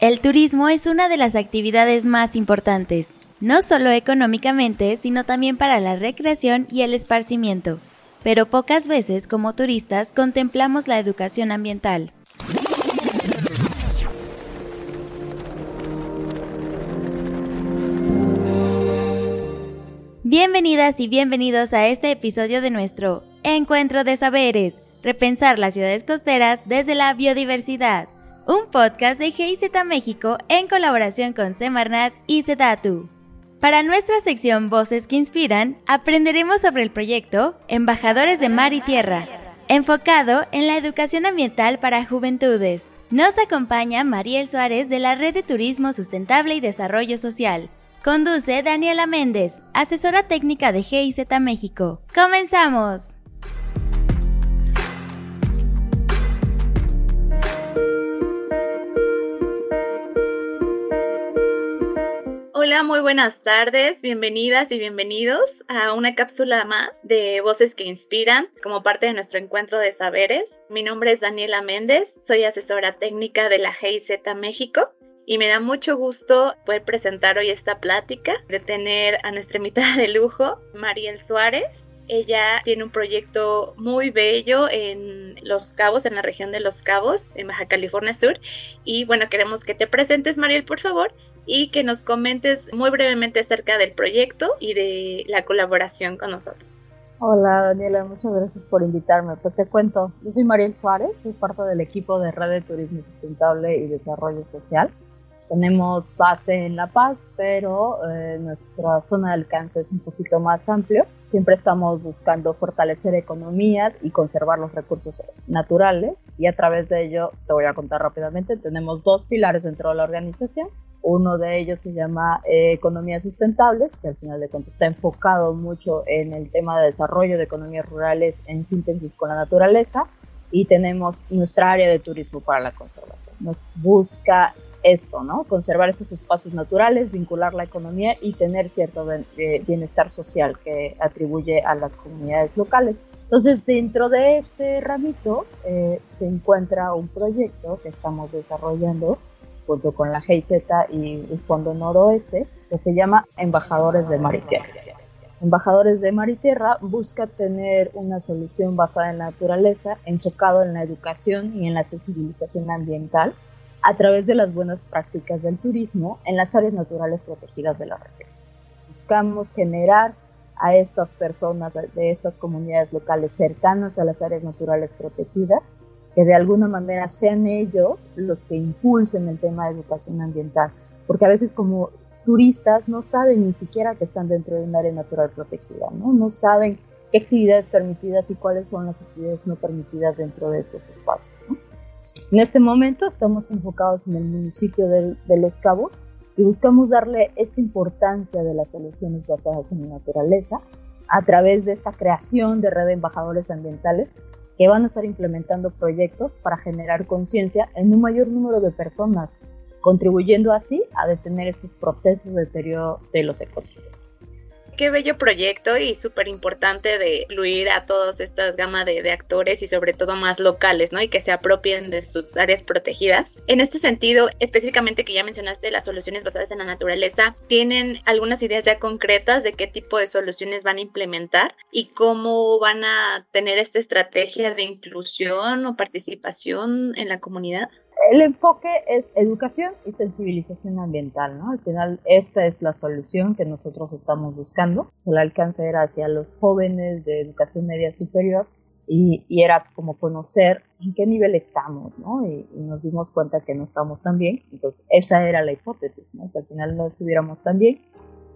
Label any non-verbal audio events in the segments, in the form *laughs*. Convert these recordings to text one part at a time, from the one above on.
El turismo es una de las actividades más importantes, no solo económicamente, sino también para la recreación y el esparcimiento. Pero pocas veces como turistas contemplamos la educación ambiental. Bienvenidas y bienvenidos a este episodio de nuestro Encuentro de Saberes, repensar las ciudades costeras desde la biodiversidad, un podcast de GIZ México en colaboración con Semarnat y Sedatu. Para nuestra sección Voces que Inspiran, aprenderemos sobre el proyecto Embajadores de Mar y Tierra, enfocado en la educación ambiental para juventudes. Nos acompaña Mariel Suárez de la Red de Turismo Sustentable y Desarrollo Social. Conduce Daniela Méndez, asesora técnica de GIZ México. ¡Comenzamos! Hola, muy buenas tardes, bienvenidas y bienvenidos a una cápsula más de Voces que Inspiran como parte de nuestro encuentro de saberes. Mi nombre es Daniela Méndez, soy asesora técnica de la GIZ México y me da mucho gusto poder presentar hoy esta plática, de tener a nuestra invitada de lujo, Mariel Suárez. Ella tiene un proyecto muy bello en Los Cabos, en la región de Los Cabos, en Baja California Sur. Y bueno, queremos que te presentes, Mariel, por favor, y que nos comentes muy brevemente acerca del proyecto y de la colaboración con nosotros. Hola Daniela, muchas gracias por invitarme. Pues te cuento, yo soy Mariel Suárez, soy parte del equipo de Red de Turismo Sustentable y Desarrollo Social. Tenemos base en La Paz, pero eh, nuestra zona de alcance es un poquito más amplio. Siempre estamos buscando fortalecer economías y conservar los recursos naturales y a través de ello, te voy a contar rápidamente, tenemos dos pilares dentro de la organización. Uno de ellos se llama eh, Economías Sustentables, que al final de cuentas está enfocado mucho en el tema de desarrollo de economías rurales en síntesis con la naturaleza. Y tenemos nuestra área de turismo para la conservación. Nos busca esto, ¿no? Conservar estos espacios naturales, vincular la economía y tener cierto bienestar social que atribuye a las comunidades locales. Entonces, dentro de este ramito eh, se encuentra un proyecto que estamos desarrollando junto con la GIZ y el Fondo Noroeste, que se llama Embajadores de Mar y Tierra. Embajadores de Mar y Tierra busca tener una solución basada en la naturaleza, enfocado en la educación y en la sensibilización ambiental, a través de las buenas prácticas del turismo en las áreas naturales protegidas de la región. Buscamos generar a estas personas de estas comunidades locales cercanas a las áreas naturales protegidas, que de alguna manera sean ellos los que impulsen el tema de educación ambiental, porque a veces como turistas no saben ni siquiera que están dentro de un área natural protegida, ¿no? No saben qué actividades permitidas y cuáles son las actividades no permitidas dentro de estos espacios. En este momento estamos enfocados en el municipio de, Los Cabos y buscamos darle esta importancia de las soluciones basadas en la naturaleza a través de esta creación de red de embajadores ambientales que van a estar implementando proyectos para generar conciencia en un mayor número de personas, contribuyendo así a detener estos procesos de deterioro de los ecosistemas qué bello proyecto y súper importante de incluir a todas estas gama de, actores y sobre todo más locales, ¿no? Y que se apropien de sus áreas protegidas. En este sentido, específicamente que ya mencionaste las soluciones basadas en la naturaleza, ¿tienen algunas ideas ya concretas de qué tipo de soluciones van a implementar y cómo van a tener esta estrategia de inclusión o participación en la comunidad? El enfoque es educación y sensibilización ambiental, ¿no? Al final esta es la solución que nosotros estamos buscando. El alcance era hacia los jóvenes de educación media superior y, era como conocer en qué nivel estamos, ¿no? Y, nos dimos cuenta que no estamos tan bien. Entonces esa era la hipótesis, ¿no? Que al final no estuviéramos tan bien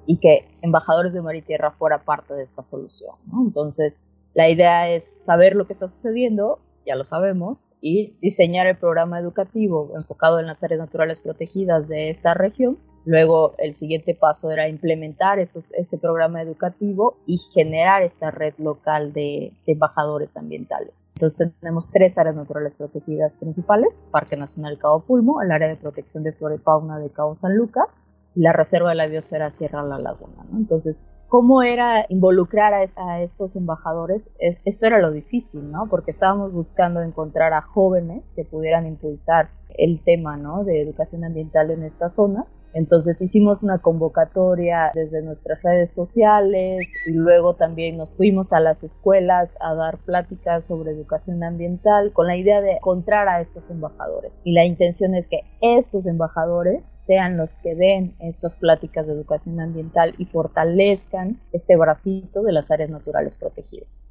y que Embajadores de Mar y Tierra fuera parte de esta solución, ¿no? Entonces la idea es saber lo que está sucediendo, ya lo sabemos, y diseñar el programa educativo enfocado en las áreas naturales protegidas de esta región. Luego el siguiente paso era implementar este programa educativo y generar esta red local de, de embajadores ambientales. Entonces tenemos tres áreas naturales protegidas principales, Parque Nacional Cabo Pulmo, el área de protección de flora y fauna de Cabo San Lucas la Reserva de la Biosfera Sierra La Laguna. Entonces cómo era involucrar a, estos embajadores, esto era lo difícil, ¿no? Porque estábamos buscando encontrar a jóvenes que pudieran impulsar el tema ¿no? de educación ambiental en estas zonas. Entonces hicimos una convocatoria desde nuestras redes sociales y luego también nos fuimos a las escuelas a dar pláticas sobre educación ambiental con la idea de encontrar a estos embajadores. Y la intención es que estos embajadores sean los que den estas pláticas de educación ambiental y fortalezcan este bracito de las áreas naturales protegidas.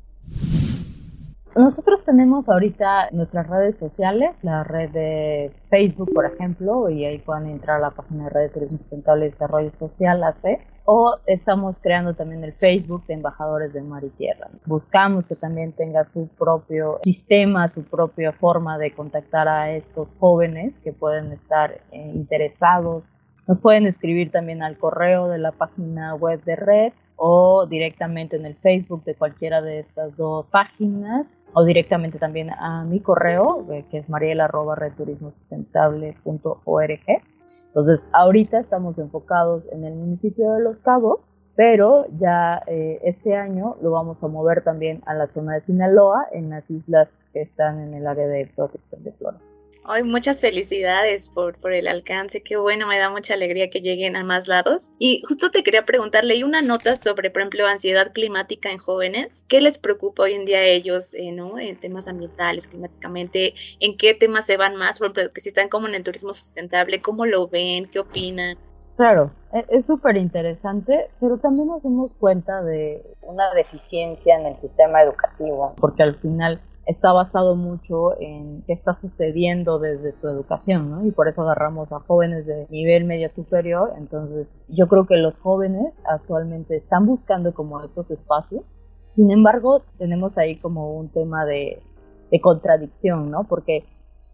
Nosotros tenemos ahorita nuestras redes sociales, la red de Facebook, por ejemplo, y ahí pueden entrar a la página de Red de Turismo Sustentable y Desarrollo Social, AC, o estamos creando también el Facebook de Embajadores de Mar y Tierra. Buscamos que también tenga su propio sistema, su propia forma de contactar a estos jóvenes que pueden estar eh, interesados. Nos pueden escribir también al correo de la página web de Red o directamente en el Facebook de cualquiera de estas dos páginas o directamente también a mi correo eh, que es mariela.returismosustentable.org. Entonces, ahorita estamos enfocados en el municipio de Los Cabos, pero ya eh, este año lo vamos a mover también a la zona de Sinaloa, en las islas que están en el área de protección de flora. Muchas felicidades por, por el alcance, qué bueno, me da mucha alegría que lleguen a más lados. Y justo te quería preguntar, leí una nota sobre, por ejemplo, ansiedad climática en jóvenes. ¿Qué les preocupa hoy en día a ellos, eh, ¿no? En temas ambientales, climáticamente, ¿en qué temas se van más? Por ejemplo, que si están como en el turismo sustentable, ¿cómo lo ven? ¿Qué opinan? Claro, e, es súper interesante, pero también nos dimos cuenta de una deficiencia en el sistema educativo, porque al final está basado mucho en qué está sucediendo desde su educación, ¿no? Y por eso agarramos a jóvenes de nivel media superior. Entonces, yo creo que los jóvenes actualmente están buscando como estos espacios. Sin embargo, tenemos ahí como un tema de, de contradicción, ¿no? Porque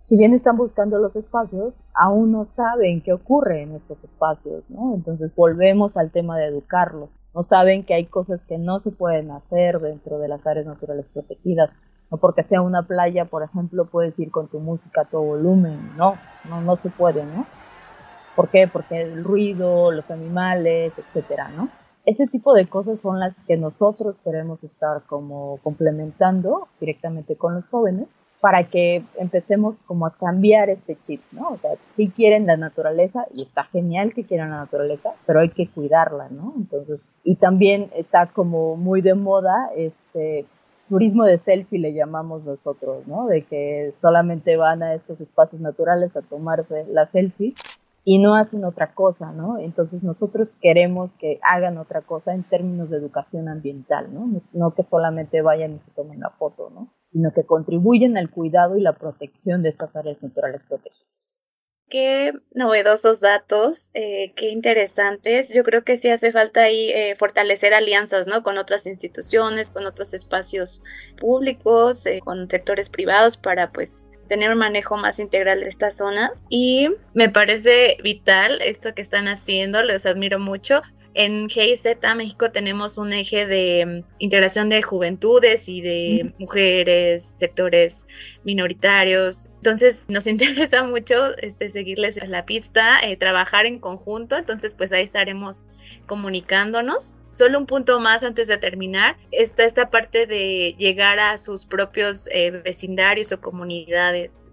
si bien están buscando los espacios, aún no saben qué ocurre en estos espacios, ¿no? Entonces volvemos al tema de educarlos. No saben que hay cosas que no se pueden hacer dentro de las áreas naturales protegidas, no porque sea una playa, por ejemplo, puedes ir con tu música a todo volumen, no, no, no se puede, ¿no? ¿Por qué? Porque el ruido, los animales, etcétera, ¿no? Ese tipo de cosas son las que nosotros queremos estar como complementando directamente con los jóvenes para que empecemos como a cambiar este chip, ¿no? O sea, si quieren la naturaleza y está genial que quieran la naturaleza, pero hay que cuidarla, ¿no? Entonces, y también está como muy de moda este turismo de selfie le llamamos nosotros, ¿no? De que solamente van a estos espacios naturales a tomarse la selfie y no hacen otra cosa, ¿no? Entonces nosotros queremos que hagan otra cosa en términos de educación ambiental, ¿no? No que solamente vayan y se tomen la foto, ¿no? Sino que contribuyen al cuidado y la protección de estas áreas naturales protegidas. Qué novedosos datos, eh, qué interesantes. Yo creo que sí hace falta ahí eh, fortalecer alianzas, ¿no? Con otras instituciones, con otros espacios públicos, eh, con sectores privados para, pues, tener un manejo más integral de esta zona. Y me parece vital esto que están haciendo, les admiro mucho. En GIZ México tenemos un eje de mm, integración de juventudes y de mujeres, sectores minoritarios. Entonces nos *laughs* interesa mucho este, seguirles la pista, eh, trabajar en conjunto. Entonces pues ahí estaremos comunicándonos. Solo un punto más antes de terminar. Está esta parte de llegar a sus propios eh, vecindarios o comunidades.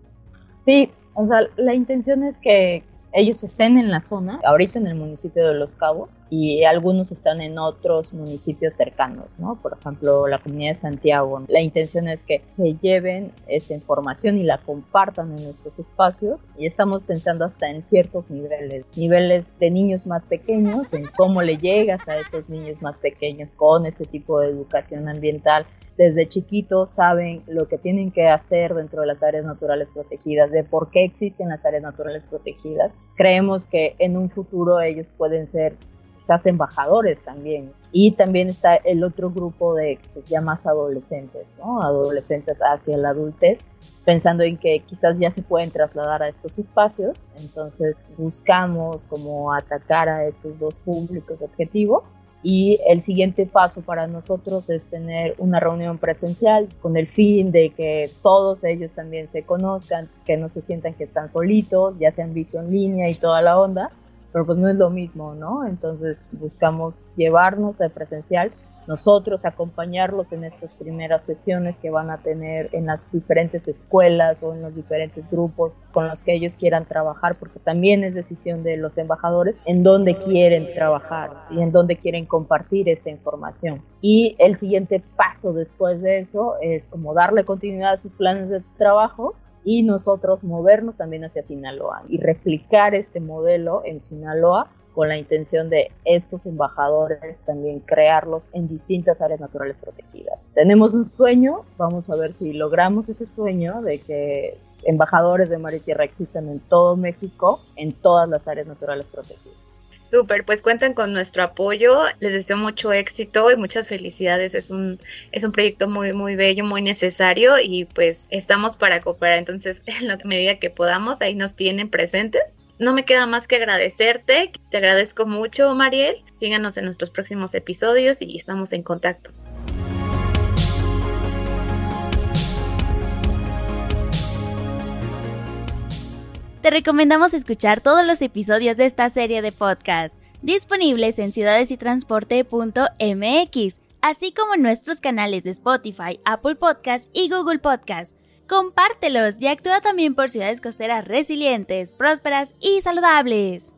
Sí, o sea, la intención es que ellos estén en la zona, ahorita en el municipio de Los Cabos, y algunos están en otros municipios cercanos, ¿no? Por ejemplo, la comunidad de Santiago. La intención es que se lleven esta información y la compartan en nuestros espacios y estamos pensando hasta en ciertos niveles, niveles de niños más pequeños, en cómo le llegas a estos niños más pequeños con este tipo de educación ambiental desde chiquitos saben lo que tienen que hacer dentro de las áreas naturales protegidas, de por qué existen las áreas naturales protegidas. Creemos que en un futuro ellos pueden ser quizás embajadores también. Y también está el otro grupo de pues, ya más adolescentes, ¿no? Adolescentes hacia la adultez, pensando en que quizás ya se pueden trasladar a estos espacios. Entonces buscamos como atacar a estos dos públicos objetivos y el siguiente paso para nosotros es tener una reunión presencial con el fin de que todos ellos también se conozcan, que no se sientan que están solitos, ya se han visto en línea y toda la onda, pero pues no es lo mismo, ¿no? Entonces buscamos llevarnos al presencial nosotros acompañarlos en estas primeras sesiones que van a tener en las diferentes escuelas o en los diferentes grupos con los que ellos quieran trabajar, porque también es decisión de los embajadores en dónde quieren trabajar y en dónde quieren compartir esta información. Y el siguiente paso después de eso es como darle continuidad a sus planes de trabajo y nosotros movernos también hacia Sinaloa y replicar este modelo en Sinaloa con la intención de estos embajadores también crearlos en distintas áreas naturales protegidas. Tenemos un sueño, vamos a ver si logramos ese sueño de que embajadores de mar y tierra existan en todo México, en todas las áreas naturales protegidas. Súper, pues cuentan con nuestro apoyo, les deseo mucho éxito y muchas felicidades, es un, es un proyecto muy, muy bello, muy necesario y pues estamos para cooperar, entonces *laughs* en que medida que podamos, ahí nos tienen presentes no me queda más que agradecerte. Te agradezco mucho, Mariel. Síganos en nuestros próximos episodios y estamos en contacto. Te recomendamos escuchar todos los episodios de esta serie de podcast, disponibles en ciudadesytransporte.mx, así como en nuestros canales de Spotify, Apple Podcast y Google Podcast compártelos y actúa también por ciudades costeras resilientes, prósperas y saludables.